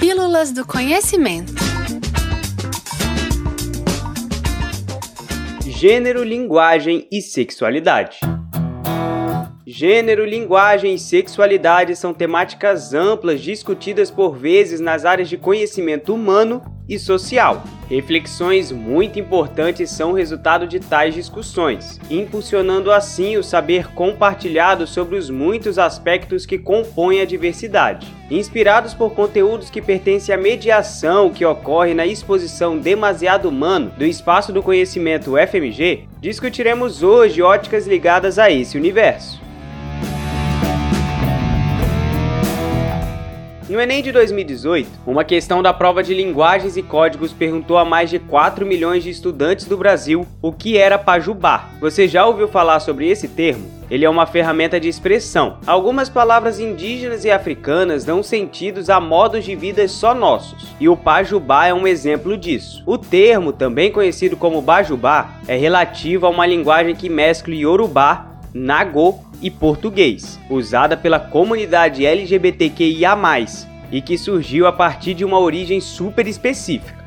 Pílulas do Conhecimento. Gênero, linguagem e sexualidade. Gênero, linguagem e sexualidade são temáticas amplas discutidas por vezes nas áreas de conhecimento humano e social. Reflexões muito importantes são resultado de tais discussões, impulsionando assim o saber compartilhado sobre os muitos aspectos que compõem a diversidade. Inspirados por conteúdos que pertencem à mediação que ocorre na exposição Demasiado Humano do Espaço do Conhecimento FMG, discutiremos hoje óticas ligadas a esse universo. No Enem de 2018, uma questão da prova de linguagens e códigos perguntou a mais de 4 milhões de estudantes do Brasil o que era pajubá. Você já ouviu falar sobre esse termo? Ele é uma ferramenta de expressão. Algumas palavras indígenas e africanas dão sentidos a modos de vida só nossos, e o pajubá é um exemplo disso. O termo, também conhecido como bajubá, é relativo a uma linguagem que mescla iorubá, nagô e português, usada pela comunidade LGBTQIA+, e que surgiu a partir de uma origem super específica.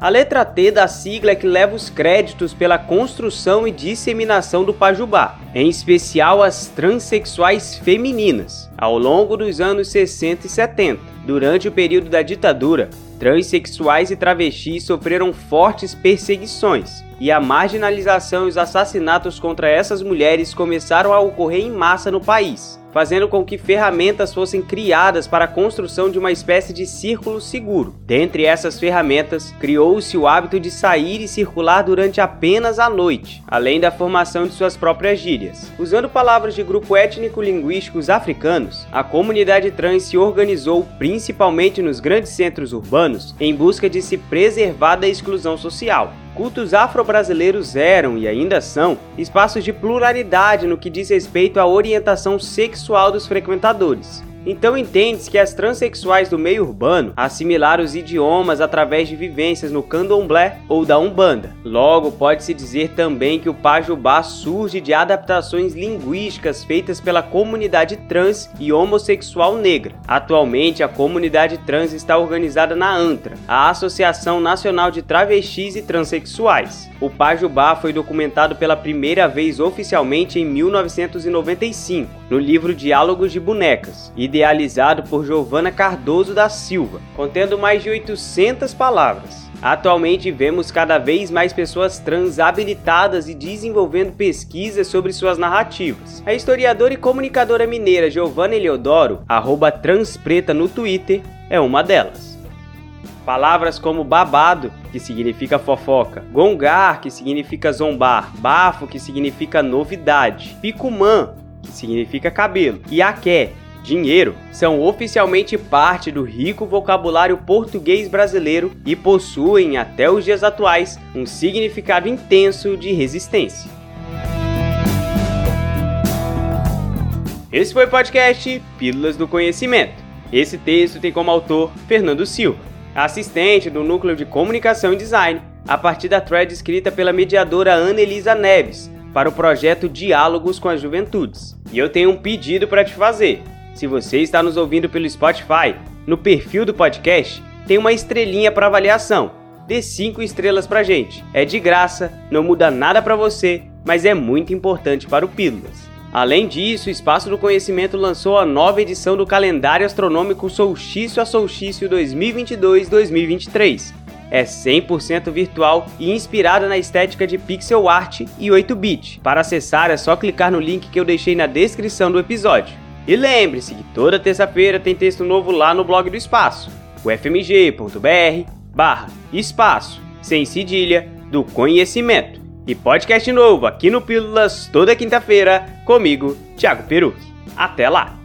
A letra T da sigla é que leva os créditos pela construção e disseminação do Pajubá, em especial as transexuais femininas, ao longo dos anos 60 e 70. Durante o período da ditadura, transexuais e travestis sofreram fortes perseguições, e a marginalização e os assassinatos contra essas mulheres começaram a ocorrer em massa no país, fazendo com que ferramentas fossem criadas para a construção de uma espécie de círculo seguro. Dentre essas ferramentas, criou-se o hábito de sair e circular durante apenas a noite, além da formação de suas próprias gírias. Usando palavras de grupo étnico-linguísticos africanos, a comunidade trans se organizou principalmente nos grandes centros urbanos em busca de se preservar da exclusão social cultos afro-brasileiros eram e ainda são espaços de pluralidade no que diz respeito à orientação sexual dos frequentadores. Então entende-se que as transexuais do meio urbano assimilaram os idiomas através de vivências no candomblé ou da umbanda. Logo, pode-se dizer também que o pajubá surge de adaptações linguísticas feitas pela comunidade trans e homossexual negra. Atualmente, a comunidade trans está organizada na ANTRA, a Associação Nacional de Travestis e Transsexuais. O pajubá foi documentado pela primeira vez oficialmente em 1995, no livro Diálogos de Bonecas, idealizado por Giovanna Cardoso da Silva, contendo mais de 800 palavras. Atualmente vemos cada vez mais pessoas trans habilitadas e desenvolvendo pesquisas sobre suas narrativas. A historiadora e comunicadora mineira Giovanna Eleodoro, arroba transpreta no Twitter, é uma delas. Palavras como babado, que significa fofoca, gongar, que significa zombar, bafo, que significa novidade, picumã, que significa cabelo, e aké, dinheiro, são oficialmente parte do rico vocabulário português brasileiro e possuem, até os dias atuais, um significado intenso de resistência. Esse foi o podcast Pílulas do Conhecimento. Esse texto tem como autor Fernando Silva, assistente do Núcleo de Comunicação e Design, a partir da thread escrita pela mediadora Ana Elisa Neves para o projeto Diálogos com as Juventudes. E eu tenho um pedido para te fazer. Se você está nos ouvindo pelo Spotify, no perfil do podcast tem uma estrelinha para avaliação. Dê 5 estrelas pra gente. É de graça, não muda nada para você, mas é muito importante para o Pílulas. Além disso, o Espaço do Conhecimento lançou a nova edição do calendário astronômico Solstício a Solstício 2022-2023. É 100% virtual e inspirada na estética de pixel art e 8-bit. Para acessar é só clicar no link que eu deixei na descrição do episódio. E lembre-se que toda terça-feira tem texto novo lá no blog do Espaço, o fmg.br barra espaço, sem cedilha, do conhecimento. E podcast novo aqui no Pílulas toda quinta-feira, comigo, Thiago Peruque. Até lá!